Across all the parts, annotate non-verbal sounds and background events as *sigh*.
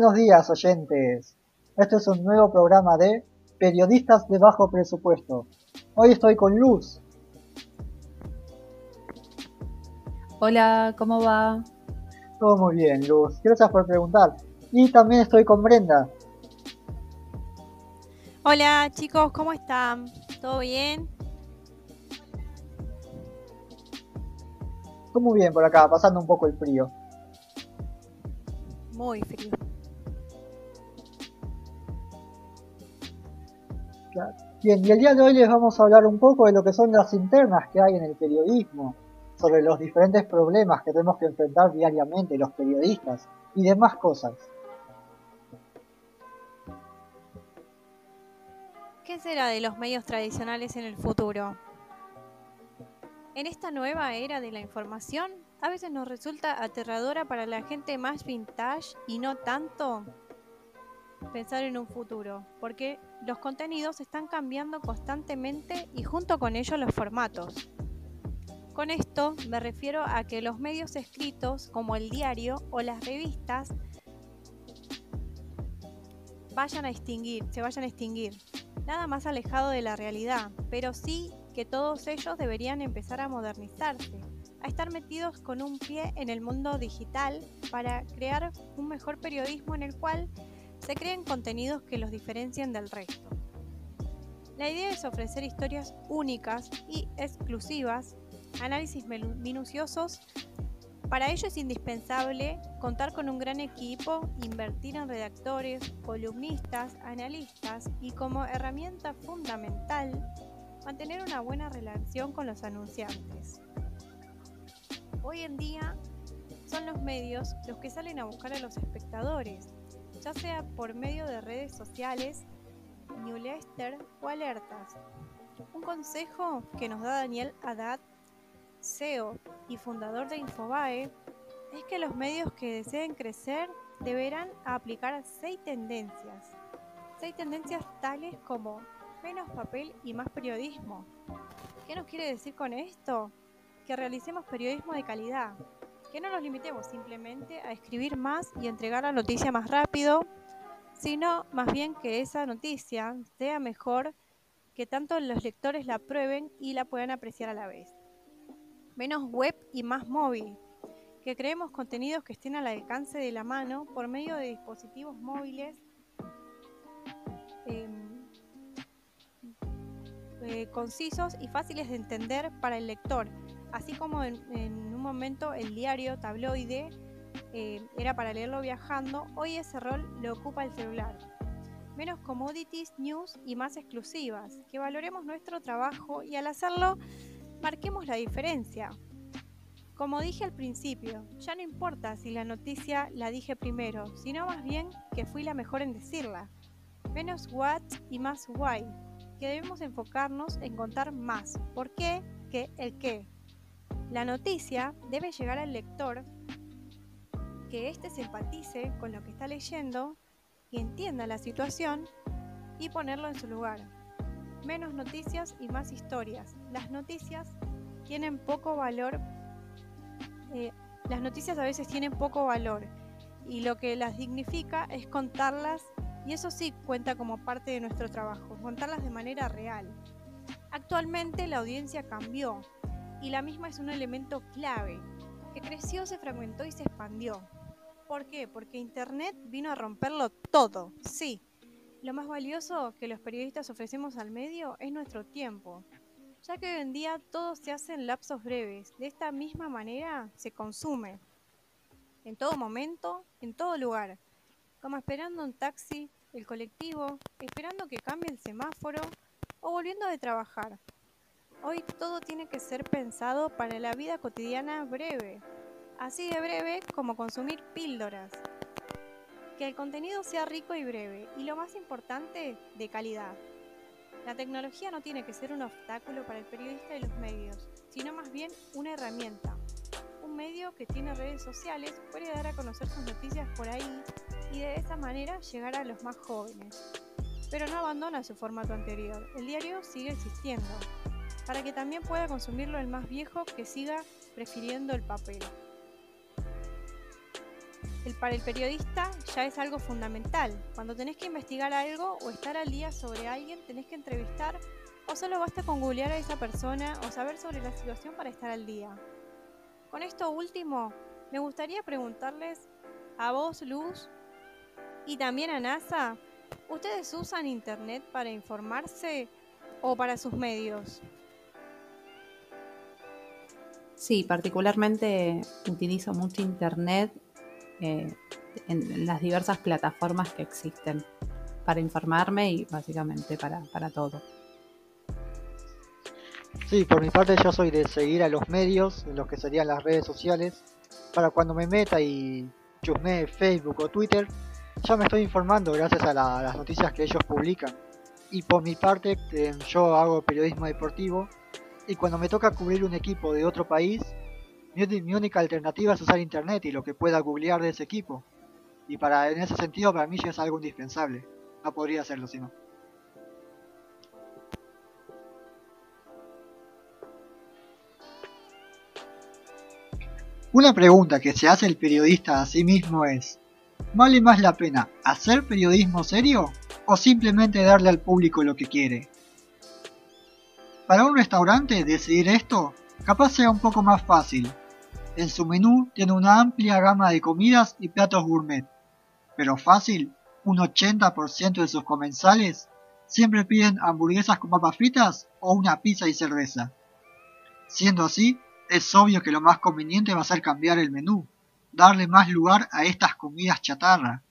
buenos días, oyentes. Este es un nuevo programa de Periodistas de Bajo Presupuesto. Hoy estoy con Luz. Hola, ¿cómo va? Todo muy bien, Luz. Gracias por preguntar. Y también estoy con Brenda. Hola, chicos, ¿cómo están? ¿Todo bien? Todo muy bien por acá, pasando un poco el frío. Muy frío. Bien, y el día de hoy les vamos a hablar un poco de lo que son las internas que hay en el periodismo, sobre los diferentes problemas que tenemos que enfrentar diariamente los periodistas y demás cosas. ¿Qué será de los medios tradicionales en el futuro? En esta nueva era de la información, a veces nos resulta aterradora para la gente más vintage y no tanto pensar en un futuro, porque los contenidos están cambiando constantemente y junto con ello los formatos. Con esto me refiero a que los medios escritos como el diario o las revistas vayan a extinguir, se vayan a extinguir. Nada más alejado de la realidad, pero sí que todos ellos deberían empezar a modernizarse, a estar metidos con un pie en el mundo digital para crear un mejor periodismo en el cual se creen contenidos que los diferencien del resto. La idea es ofrecer historias únicas y exclusivas, análisis minuciosos. Para ello es indispensable contar con un gran equipo, invertir en redactores, columnistas, analistas y como herramienta fundamental, mantener una buena relación con los anunciantes. Hoy en día son los medios los que salen a buscar a los espectadores ya sea por medio de redes sociales, newsletter o alertas. Un consejo que nos da Daniel Haddad, CEO y fundador de Infobae, es que los medios que deseen crecer deberán aplicar seis tendencias. Seis tendencias tales como menos papel y más periodismo. ¿Qué nos quiere decir con esto? Que realicemos periodismo de calidad, que no nos limitemos simplemente a escribir más y entregar la noticia más rápido, sino más bien que esa noticia sea mejor, que tanto los lectores la prueben y la puedan apreciar a la vez. Menos web y más móvil, que creemos contenidos que estén al alcance de la mano por medio de dispositivos móviles em, eh, concisos y fáciles de entender para el lector, así como en, un momento el diario tabloide eh, era para leerlo viajando, hoy ese rol lo ocupa el celular. Menos commodities, news y más exclusivas, que valoremos nuestro trabajo y al hacerlo marquemos la diferencia. Como dije al principio, ya no importa si la noticia la dije primero, sino más bien que fui la mejor en decirla. Menos what y más why, que debemos enfocarnos en contar más por qué que el qué. La noticia debe llegar al lector, que éste se empatice con lo que está leyendo y entienda la situación y ponerlo en su lugar. Menos noticias y más historias. Las noticias tienen poco valor. Eh, las noticias a veces tienen poco valor y lo que las dignifica es contarlas y eso sí cuenta como parte de nuestro trabajo, contarlas de manera real. Actualmente la audiencia cambió y la misma es un elemento clave, que creció, se fragmentó y se expandió. ¿Por qué? Porque Internet vino a romperlo todo, sí. Lo más valioso que los periodistas ofrecemos al medio es nuestro tiempo, ya que hoy en día todo se hace en lapsos breves. De esta misma manera se consume, en todo momento, en todo lugar, como esperando un taxi, el colectivo, esperando que cambie el semáforo o volviendo de trabajar. Hoy todo tiene que ser pensado para la vida cotidiana breve, así de breve como consumir píldoras. Que el contenido sea rico y breve, y lo más importante, de calidad. La tecnología no tiene que ser un obstáculo para el periodista y los medios, sino más bien una herramienta. Un medio que tiene redes sociales puede dar a conocer sus noticias por ahí y de esa manera llegar a los más jóvenes. Pero no abandona su formato anterior, el diario sigue existiendo, para que también pueda consumirlo el más viejo que siga prefiriendo el papel. el, para el periodista ya es algo fundamental. Cuando tenés que investigar algo o estar al día sobre alguien, tenés que entrevistar o solo basta con googlear a esa persona o saber sobre la situación para estar al día. Con esto último, me gustaría preguntarles a vos, Luz, y también a NASA, ¿ustedes usan Internet para informarse o para sus medios? Sí, particularmente utilizo mucho Internet eh, en las diversas plataformas que existen para informarme y básicamente para, para todo. Sí, por mi parte yo soy de seguir a los medios, los que serían las redes sociales, para cuando me meta y chusme Facebook o Twitter, ya me estoy informando gracias a, las noticias que ellos publican. Y por mi parte, eh, yo hago periodismo deportivo y cuando me toca cubrir un equipo de otro país, mi, única alternativa es usar internet y lo que pueda googlear de ese equipo. Y para en ese sentido para mí ya es algo indispensable. No podría hacerlo si no. Una pregunta que se hace el periodista a sí mismo es, ¿vale más la pena hacer periodismo serio o simplemente darle al público lo que quiere? Para un restaurante decidir esto capaz sea un poco más fácil. En su menú tiene una amplia gama de comidas y platos gourmet, pero fácil, un 80% de sus comensales siempre piden hamburguesas con papas fritas o una pizza y cerveza. Siendo así, es obvio que lo más conveniente va a ser cambiar el menú, darle más lugar a estas comidas chatarra,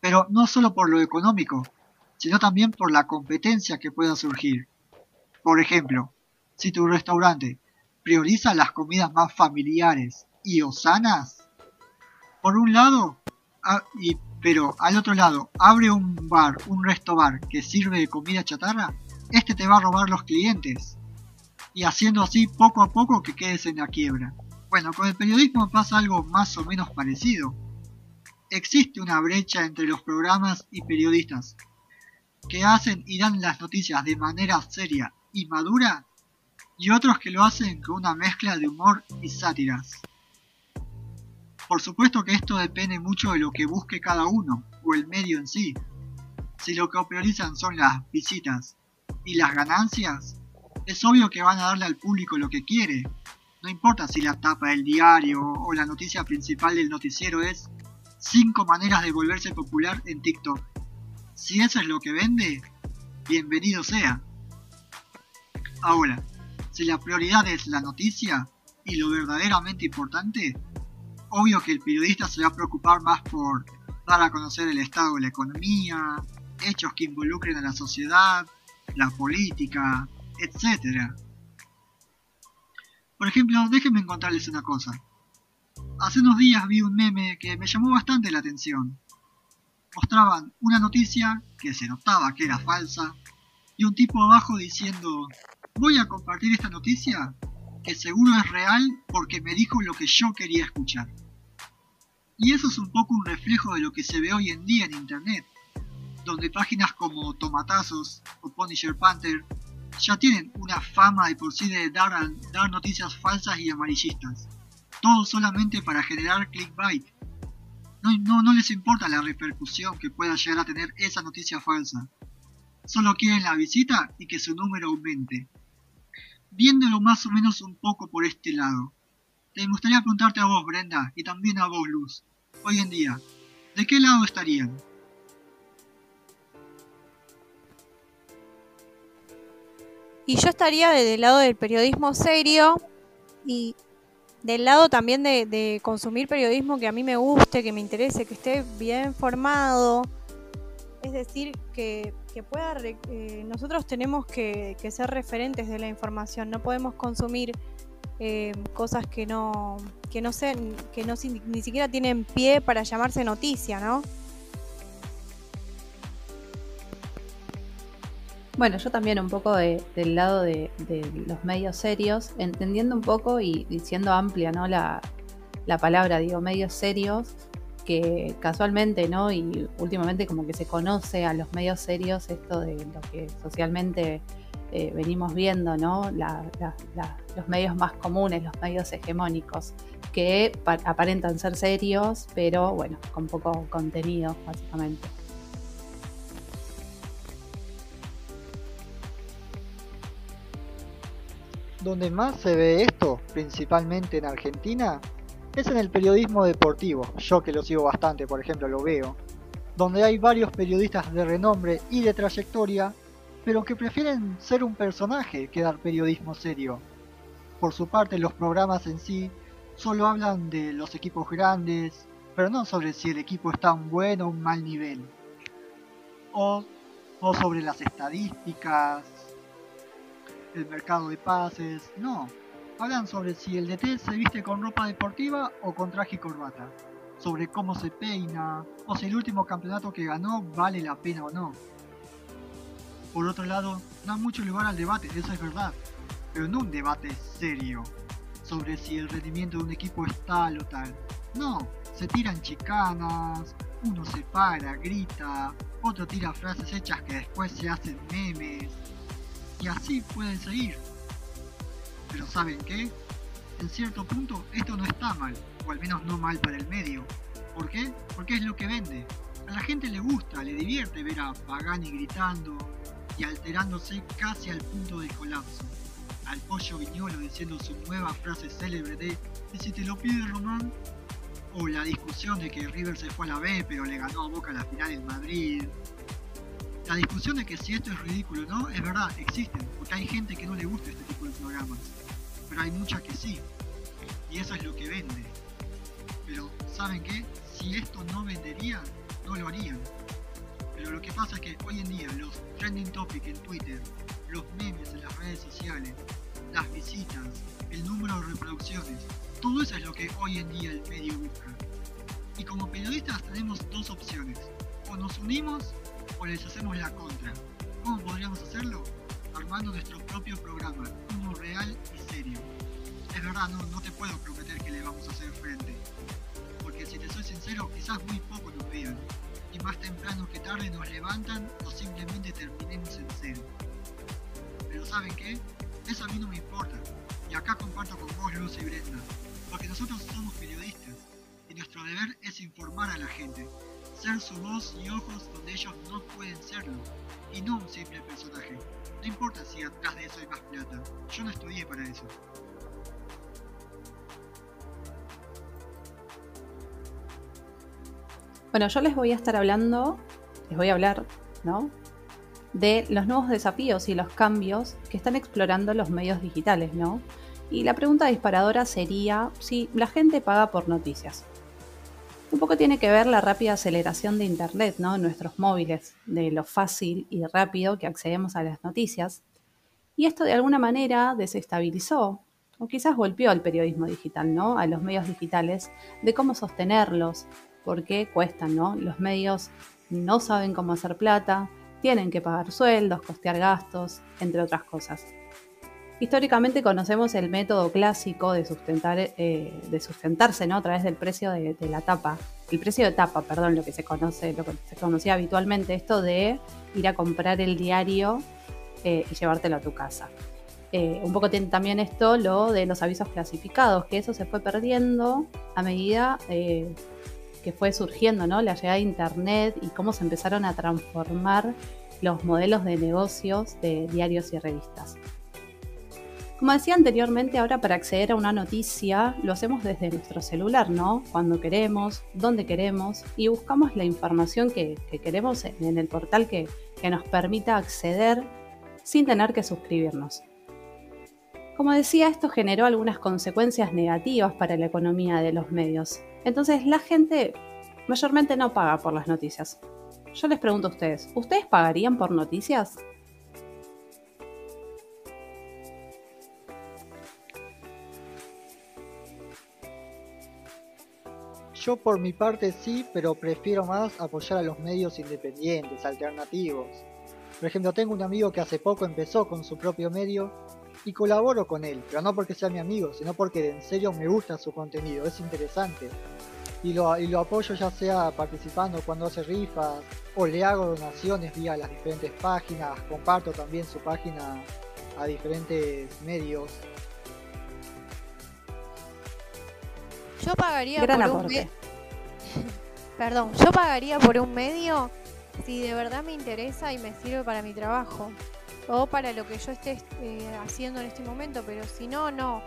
pero no solo por lo económico, sino también por la competencia que pueda surgir. Por ejemplo, si tu restaurante prioriza las comidas más familiares y o sanas, por un lado, pero al otro lado abre un bar, un resto bar que sirve de comida chatarra, este te va a robar los clientes y haciendo así poco a poco que quedes en la quiebra. Bueno, con el periodismo pasa algo más o menos parecido. Existe una brecha entre los programas y periodistas que hacen y dan las noticias de manera seria y madura y otros que lo hacen con una mezcla de humor y sátiras. Por supuesto que esto depende mucho de lo que busque cada uno o el medio en sí. Si lo que priorizan son las visitas y las ganancias, es obvio que van a darle al público lo que quiere. No importa si la tapa del diario o la noticia principal del noticiero es 5 maneras de volverse popular en TikTok. Si eso es lo que vende, bienvenido sea. Ahora, si la prioridad es la noticia y lo verdaderamente importante, obvio que el periodista se va a preocupar más por dar a conocer el estado de la economía, hechos que involucren a la sociedad, la política, etc. Por ejemplo, déjenme contarles una cosa. Hace unos días vi un meme que me llamó bastante la atención. Mostraban una noticia que se notaba que era falsa y un tipo abajo diciendo, voy a compartir esta noticia que seguro es real porque me dijo lo que yo quería escuchar. Y eso es un poco un reflejo de lo que se ve hoy en día en Internet, donde páginas como Tomatazos o Punisher Panther ya tienen una fama de por sí de dar, noticias falsas y amarillistas. Todo solamente para generar clickbait. No, no les importa la repercusión que pueda llegar a tener esa noticia falsa. Solo quieren la visita y que su número aumente. Viéndolo más o menos un poco por este lado, te gustaría preguntarte a vos, Brenda, y también a vos, Luz, hoy en día, ¿de qué lado estarían? Y yo estaría del lado del periodismo serio y del lado también de, consumir periodismo que a mí me guste, que me interese, que esté bien formado. Es decir, que, pueda... Eh, nosotros tenemos que, ser referentes de la información, no podemos consumir eh, cosas que no, que no, sean, que no ni siquiera tienen pie para llamarse noticia, ¿no? Bueno, yo también un poco del lado de, los medios serios, entendiendo un poco y diciendo amplia, ¿no? La, palabra, digo, medios serios, que casualmente, ¿no? Y últimamente como que se conoce a los medios serios esto de lo que socialmente eh, venimos viendo, ¿no? los medios más comunes, los medios hegemónicos, que aparentan ser serios, pero bueno, con poco contenido, básicamente. Donde más se ve esto, principalmente en Argentina, es en el periodismo deportivo. Yo que lo sigo bastante, por ejemplo, lo veo. Donde hay varios periodistas de renombre y de trayectoria, pero que prefieren ser un personaje que dar periodismo serio. Por su parte, los programas en sí solo hablan de los equipos grandes, pero no sobre si el equipo está a un buen o un mal nivel. O, o sobre las estadísticas, el mercado de pases, no. Hablan sobre si el DT se viste con ropa deportiva o con traje y corbata. Sobre cómo se peina, o si el último campeonato que ganó vale la pena o no. Por otro lado, dan mucho lugar al debate, eso es verdad, pero no un debate serio sobre si el rendimiento de un equipo es tal o tal. No, se tiran chicanas, uno se para, grita, otro tira frases hechas que después se hacen memes, y así pueden seguir. Pero ¿saben qué? En cierto punto esto no está mal, o al menos no mal para el medio. ¿Por qué? Porque es lo que vende. A la gente le gusta, le divierte ver a Pagani gritando y alterándose casi al punto del colapso al pollo viñolo diciendo su nueva frase célebre de ¿y si te lo pide Román? O la discusión de que River se fue a la B pero le ganó a Boca la final en Madrid. La discusión de que si esto es ridículo o no, es verdad, existen, porque hay gente que no le gusta este tipo de programas. Pero hay mucha que sí. Y eso es lo que vende. Pero, ¿saben qué? Si esto no vendería, no lo harían. Pero lo que pasa es que hoy en día los trending topics en Twitter, los memes en las redes sociales, las visitas, el número de reproducciones, todo eso es lo que hoy en día el medio busca. Y como periodistas tenemos dos opciones, o nos unimos o les hacemos la contra. ¿Cómo podríamos hacerlo? Armando nuestro propio programa, uno real y serio. Es verdad, no, no te puedo prometer que le vamos a hacer frente, porque si te soy sincero, quizás muy poco nos vean, y más temprano que tarde nos levantan o simplemente terminemos en cero. Pero ¿saben qué? Eso a mí no me importa. Y acá comparto con vos, Luz y Brenda. Porque nosotros somos periodistas. Y nuestro deber es informar a la gente. Ser su voz y ojos donde ellos no pueden serlo. Y no un simple personaje. No importa si atrás de eso hay más plata. Yo no estudié para eso. Bueno, yo les voy a estar hablando, les voy a hablar, ¿no? de los nuevos desafíos y los cambios que están explorando los medios digitales, ¿no? Y la pregunta disparadora sería si la gente paga por noticias. Un poco tiene que ver la rápida aceleración de Internet, ¿no? Nuestros móviles, de lo fácil y rápido que accedemos a las noticias. Y esto de alguna manera desestabilizó o quizás golpeó al periodismo digital, ¿no? A los medios digitales, de cómo sostenerlos, porque cuestan, ¿no? Los medios no saben cómo hacer plata, tienen que pagar sueldos, costear gastos, entre otras cosas. Históricamente conocemos el método clásico de, sustentar, eh, de sustentarse ¿no? a través del precio de, la tapa, el precio de tapa, perdón, lo que se conoce, lo que se conocía habitualmente, esto de ir a comprar el diario eh, y llevártelo a tu casa. Eh, un poco tiene también esto lo de los avisos clasificados, que eso se fue perdiendo a medida que fue surgiendo, ¿no? La llegada de Internet y cómo se empezaron a transformar los modelos de negocios de diarios y revistas. Como decía anteriormente, ahora para acceder a una noticia lo hacemos desde nuestro celular, ¿no? Cuando queremos, donde queremos y buscamos la información que, queremos en el portal que, que nos permita acceder sin tener que suscribirnos. Como decía, esto generó algunas consecuencias negativas para la economía de los medios. Entonces la gente mayormente no paga por las noticias. Yo les pregunto a ustedes, ¿ustedes pagarían por noticias? Yo por mi parte sí, pero prefiero más apoyar a los medios independientes, alternativos. Por ejemplo, tengo un amigo que hace poco empezó con su propio medio y colaboro con él, pero no porque sea mi amigo, sino porque en serio me gusta su contenido, es interesante. y lo, y lo apoyo ya sea participando cuando hace rifas o le hago donaciones vía las diferentes páginas, comparto también su página a diferentes medios. Yo pagaría Gran por un me- *laughs* Perdón, yo pagaría por un medio si de verdad me interesa y me sirve para mi trabajo o para lo que yo esté eh, haciendo en este momento, pero si no, no.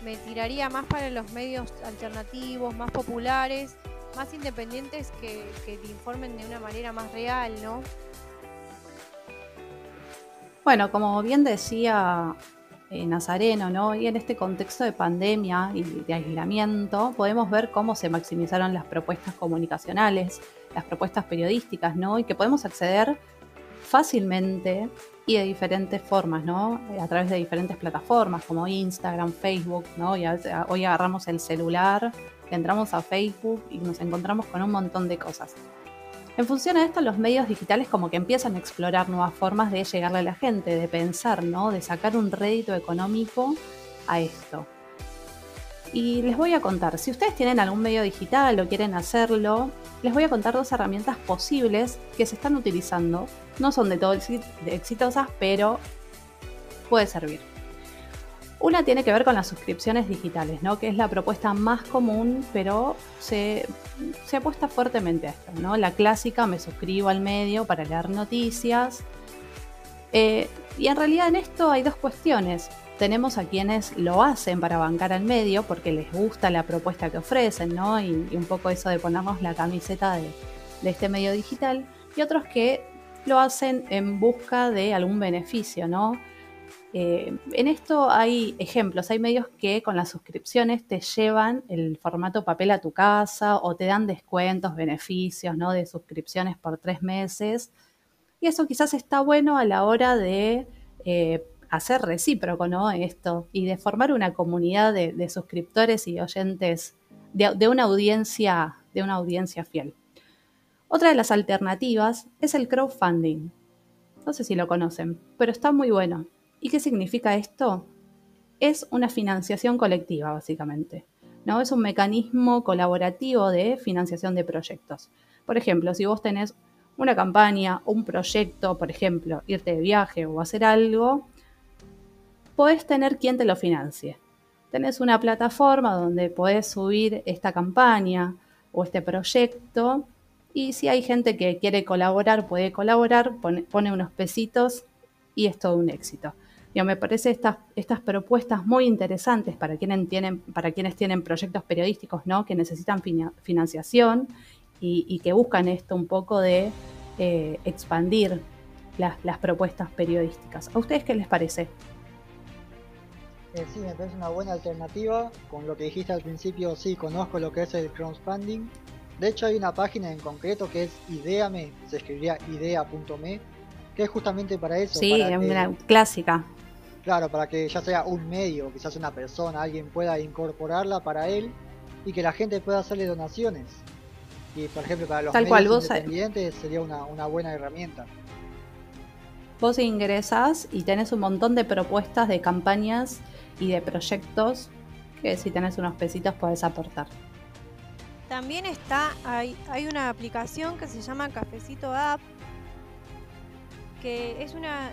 Me tiraría más para los medios alternativos, más populares, más independientes que, que te informen de una manera más real, ¿no? Bueno, como bien decía eh, Nazareno, ¿no? Y en este contexto de pandemia y de aislamiento, podemos ver cómo se maximizaron las propuestas comunicacionales, las propuestas periodísticas, ¿no? Y que podemos acceder fácilmente y de diferentes formas, ¿no? Eh, A través de diferentes plataformas como Instagram, Facebook, ¿no? Y a- hoy agarramos el celular, entramos a Facebook y nos encontramos con un montón de cosas. En función a esto, los medios digitales como que empiezan a explorar nuevas formas de llegarle a la gente, de pensar, ¿no? De sacar un rédito económico a esto. Y les voy a contar, si ustedes tienen algún medio digital o quieren hacerlo, les voy a contar dos herramientas posibles que se están utilizando. No son de todo exitosas, pero puede servir. Una tiene que ver con las suscripciones digitales, ¿no? que es la propuesta más común, pero se, se apuesta fuertemente a esto. ¿no? La clásica, me suscribo al medio para leer noticias. Eh, y en realidad en esto hay dos cuestiones. Tenemos a quienes lo hacen para bancar al medio porque les gusta la propuesta que ofrecen, ¿no? Y, un poco eso de ponernos la camiseta de, de este medio digital. Y otros que lo hacen en busca de algún beneficio, ¿no? Eh, en esto hay ejemplos, hay medios que con las suscripciones te llevan el formato papel a tu casa o te dan descuentos, beneficios, ¿no? De suscripciones por tres meses. Y eso quizás está bueno a la hora de eh, hacer recíproco, ¿no? Esto y de formar una comunidad de, suscriptores y oyentes de una audiencia, de una audiencia fiel. Otra de las alternativas es el crowdfunding. No sé si lo conocen, pero está muy bueno. ¿Y qué significa esto? Es una financiación colectiva, básicamente. ¿no? Es un mecanismo colaborativo de financiación de proyectos. Por ejemplo, si vos tenés una campaña, un proyecto, por ejemplo, irte de viaje o hacer algo, podés tener quien te lo financie. Tenés una plataforma donde podés subir esta campaña o este proyecto y si hay gente que quiere colaborar, puede colaborar, pone, pone unos pesitos y es todo un éxito. Yo, me parece estas, estas propuestas muy interesantes para quienes tienen, para quienes tienen proyectos periodísticos ¿no? que necesitan fina, financiación y, y, que buscan esto un poco de eh, expandir las, las, propuestas periodísticas. ¿A ustedes qué les parece? Eh, sí, me parece una buena alternativa. Con lo que dijiste al principio, sí, conozco lo que es el crowdfunding. De hecho, hay una página en concreto que es Ideame, se escribiría idea.me, que es justamente para eso. Sí, para es que, una clásica. Claro, para que ya sea un medio, quizás una persona, alguien pueda incorporarla para él y que la gente pueda hacerle donaciones. Y por ejemplo, para los Tal medios cual, vos independientes sería una, una buena herramienta. Vos ingresás y tenés un montón de propuestas de campañas y de proyectos que si tenés unos pesitos podés aportar. También está, hay, hay una aplicación que se llama Cafecito App, que es una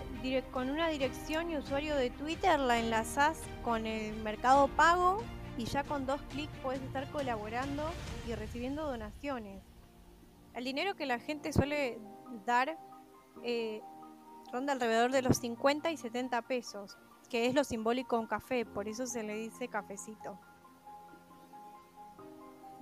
con una dirección y usuario de Twitter, la enlazás con el mercado pago y ya con dos clics puedes estar colaborando y recibiendo donaciones. El dinero que la gente suele dar eh, ronda alrededor de los 50 y 70 pesos, que es lo simbólico en café, por eso se le dice cafecito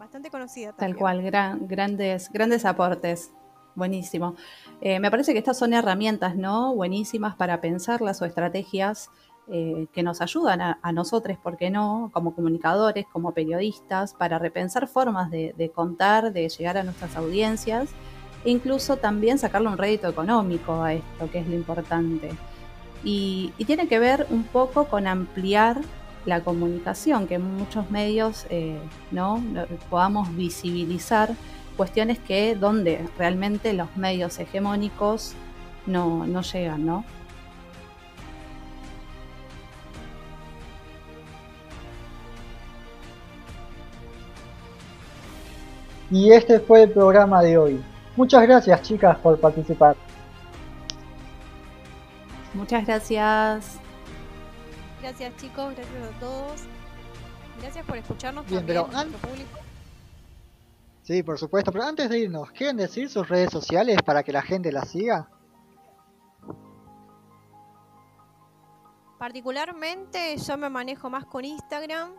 bastante conocida. También. Tal cual, gran, grandes, grandes aportes. Buenísimo. Eh, me parece que estas son herramientas, ¿no? Buenísimas para pensarlas o estrategias eh, que nos ayudan a, nosotros, ¿por qué no? Como comunicadores, como periodistas, para repensar formas de, contar, de llegar a nuestras audiencias e incluso también sacarle un rédito económico a esto, que es lo importante. Y, tiene que ver un poco con ampliar la comunicación, que muchos medios eh, ¿no? podamos visibilizar cuestiones que donde realmente los medios hegemónicos no, no llegan, ¿no? Y este fue el programa de hoy. Muchas gracias chicas por participar. Muchas gracias. Gracias chicos, gracias a todos. Gracias por escucharnos Bien, también, pero nuestro público. Sí, por supuesto, pero antes de irnos, ¿quieren decir sus redes sociales para que la gente las siga? Particularmente yo me manejo más con Instagram,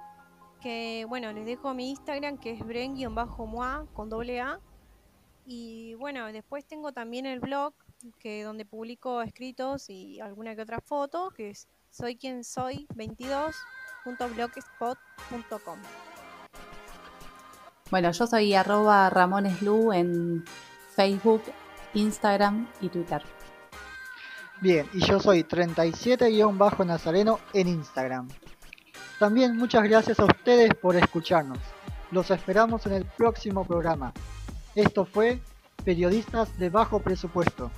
que bueno, les dejo mi Instagram que es bren-moa con doble A. Y bueno, después tengo también el blog que donde publico escritos y alguna que otra foto, que es soy quien soy 22.blogspot.com. Bueno, yo soy arroba ramoneslu en Facebook, Instagram y Twitter. Bien, y yo soy 37-nazareno en Instagram. También muchas gracias a ustedes por escucharnos. Los esperamos en el próximo programa. Esto fue Periodistas de Bajo Presupuesto.